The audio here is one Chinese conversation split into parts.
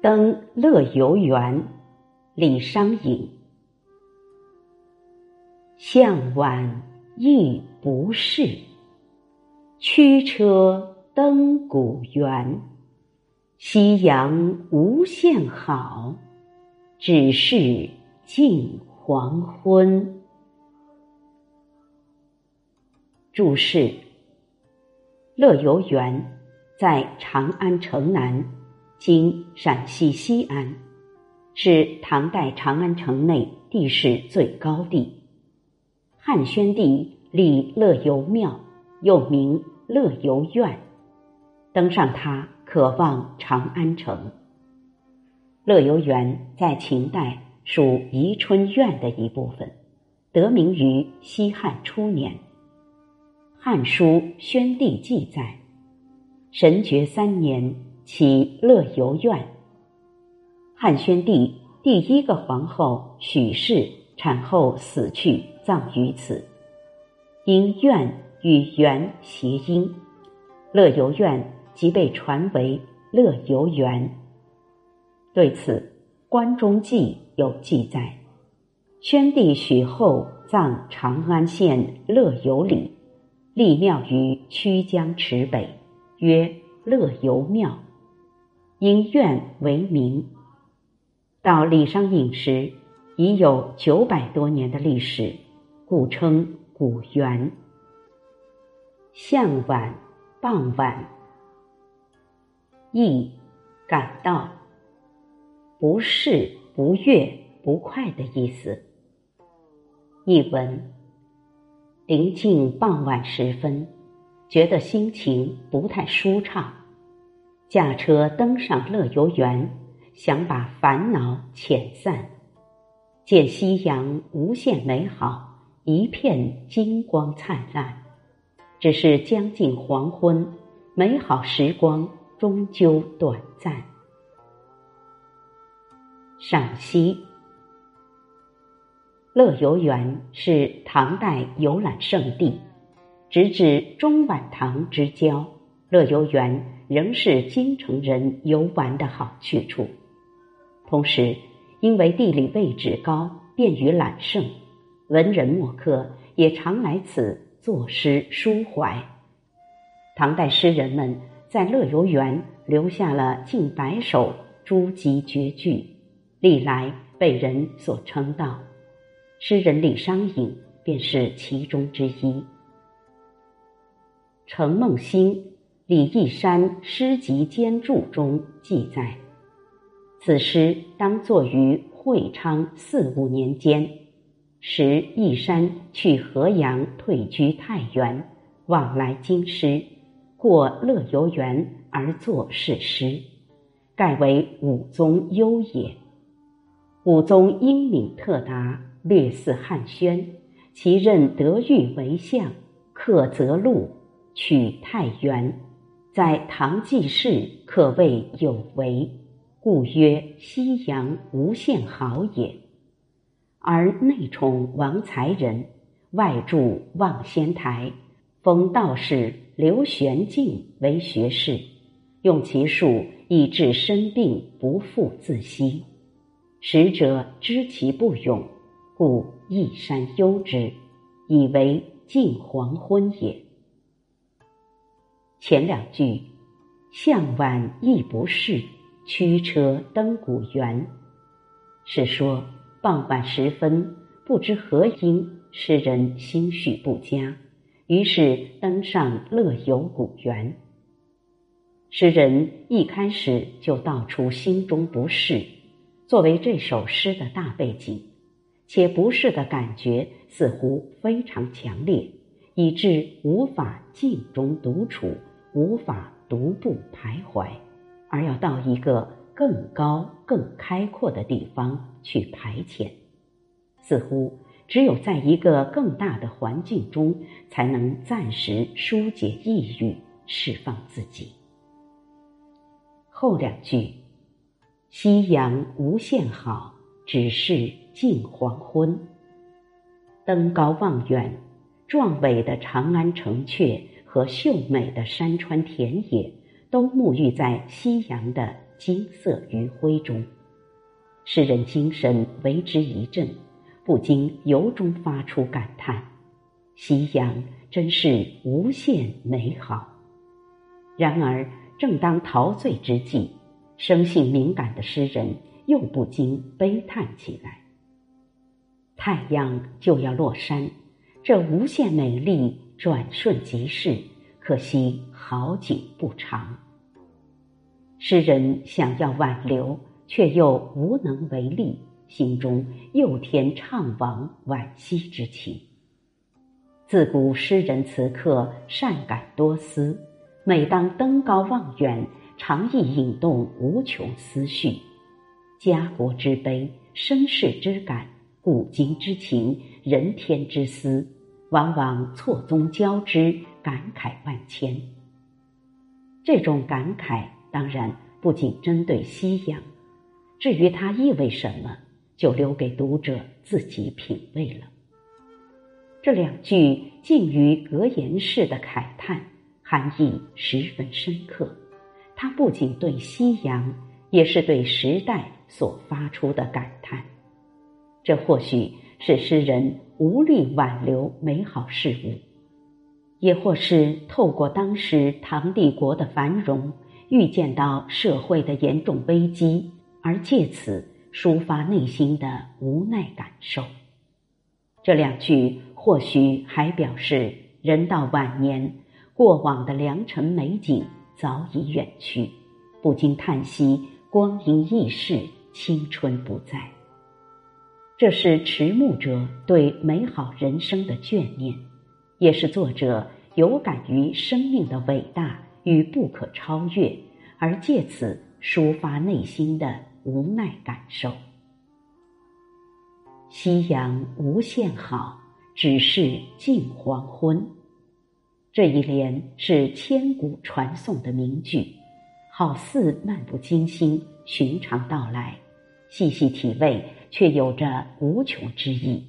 登乐游原，李商隐。向晚意不适，驱车登古原。夕阳无限好，只是近黄昏。注释：乐游原在长安城南。今陕西西安，是唐代长安城内地势最高地。汉宣帝立乐游庙，又名乐游院，登上它可望长安城。乐游园在秦代属宜春院的一部分，得名于西汉初年。《汉书·宣帝记》载：神爵三年。其乐游苑。汉宣帝第一个皇后许氏产后死去，葬于此。因苑与园谐音，乐游苑即被传为乐游园。对此，《关中记》有记载：宣帝许后葬长安县乐游里，立庙于曲江池北，曰乐游庙。因愿为名，到李商隐时已有九百多年的历史，故称古园。向晚，傍晚。意，感到不适、不悦、不快的意思。译文：临近傍晚时分，觉得心情不太舒畅。驾车登上乐游原，想把烦恼遣散。见夕阳无限美好，一片金光灿烂。只是将近黄昏，美好时光终究短暂。赏析：乐游原是唐代游览胜地，直至中晚唐之交，乐游原。仍是京城人游玩的好去处，同时，因为地理位置高，便于揽胜，文人墨客也常来此作诗抒怀。唐代诗人们在乐游原留下了近百首诸集绝句，历来被人所称道。诗人李商隐便是其中之一。程梦星。李义山诗集兼注中记载，此诗当作于会昌四五年间，时义山去河阳退居太原，往来京师，过乐游原而作是诗，盖为武宗优也。武宗英敏特达，略似汉宣，其任德育为相，克泽禄，取太原。在唐记事可谓有为，故曰西阳无限好也。而内宠王才人，外筑望仙台，封道士刘玄敬为学士，用其术以治身病，不复自息。使者知其不勇，故一山忧之，以为近黄昏也。前两句，向晚意不适，驱车登古原，是说傍晚时分，不知何因，诗人心绪不佳，于是登上乐游古原。诗人一开始就道出心中不适，作为这首诗的大背景，且不适的感觉似乎非常强烈，以致无法静中独处。无法独步徘徊，而要到一个更高、更开阔的地方去排遣。似乎只有在一个更大的环境中，才能暂时疏解抑郁，释放自己。后两句：“夕阳无限好，只是近黄昏。”登高望远，壮伟的长安城阙。和秀美的山川田野，都沐浴在夕阳的金色余晖中，诗人精神为之一振，不禁由衷发出感叹：“夕阳真是无限美好。”然而，正当陶醉之际，生性敏感的诗人又不禁悲叹起来：“太阳就要落山，这无限美丽转瞬即逝，可惜好景不长。”诗人想要挽留，却又无能为力，心中又添怅惘惋惜之情。自古诗人词客善感多思，每当登高望远，常易引动无穷思绪。家国之悲，身世之感，古今之情，人天之思，往往错综交织，感慨万千。这种感慨。当然，不仅针对夕阳，至于它意味什么，就留给读者自己品味了。这两句近于格言式的慨叹，含义十分深刻。它不仅对夕阳，也是对时代所发出的感叹。这或许是诗人无力挽留美好事物，也或是透过当时唐帝国的繁荣。预见到社会的严重危机，而借此抒发内心的无奈感受。这两句或许还表示，人到晚年，过往的良辰美景早已远去，不禁叹息光阴易逝，青春不在。这是迟暮者对美好人生的眷念，也是作者有感于生命的伟大。与不可超越，而借此抒发内心的无奈感受。夕阳无限好，只是近黄昏。这一联是千古传颂的名句，好似漫不经心、寻常道来，细细体味却有着无穷之意。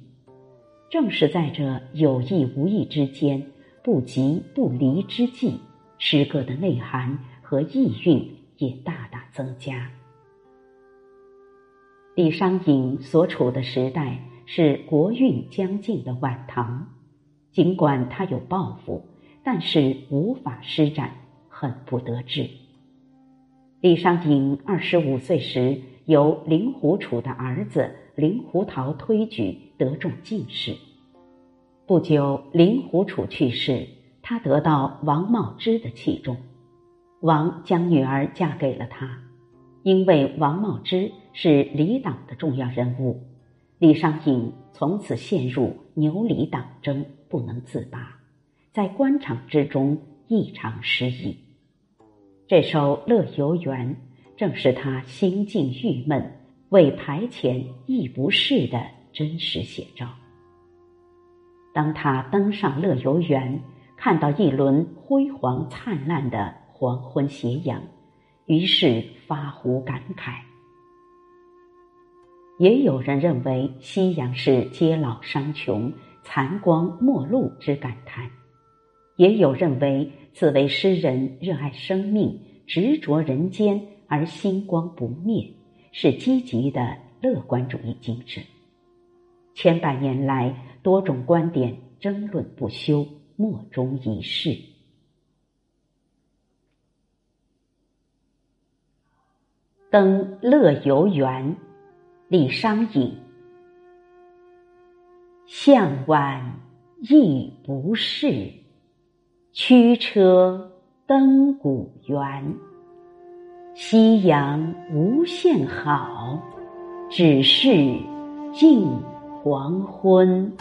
正是在这有意无意之间，不急不离之际。诗歌的内涵和意蕴也大大增加。李商隐所处的时代是国运将尽的晚唐，尽管他有抱负，但是无法施展，很不得志。李商隐二十五岁时，由令狐楚的儿子令狐桃推举，得中进士。不久，令狐楚去世。他得到王茂之的器重，王将女儿嫁给了他。因为王茂之是李党的重要人物，李商隐从此陷入牛李党争，不能自拔，在官场之中异常失意。这首《乐游原》正是他心境郁闷、为排遣亦不适的真实写照。当他登上乐游原。看到一轮辉煌灿烂的黄昏斜阳，于是发乎感慨。也有人认为夕阳是嗟老伤穷、残光陌路之感叹，也有认为此为诗人热爱生命、执着人间而星光不灭，是积极的乐观主义精神。千百年来，多种观点争论不休。莫衷一是。登乐游原，李商隐。向晚意不适，驱车登古原。夕阳无限好，只是近黄昏。